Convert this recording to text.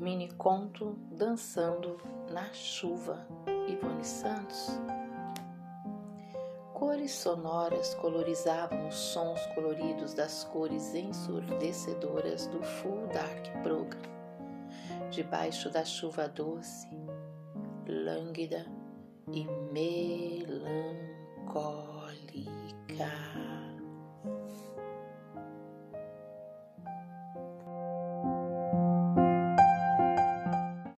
Mini conto Dançando na Chuva, Ivone Santos. Cores sonoras colorizavam os sons coloridos das cores ensurdecedoras do Full Dark Program. Debaixo da chuva doce, lânguida e meia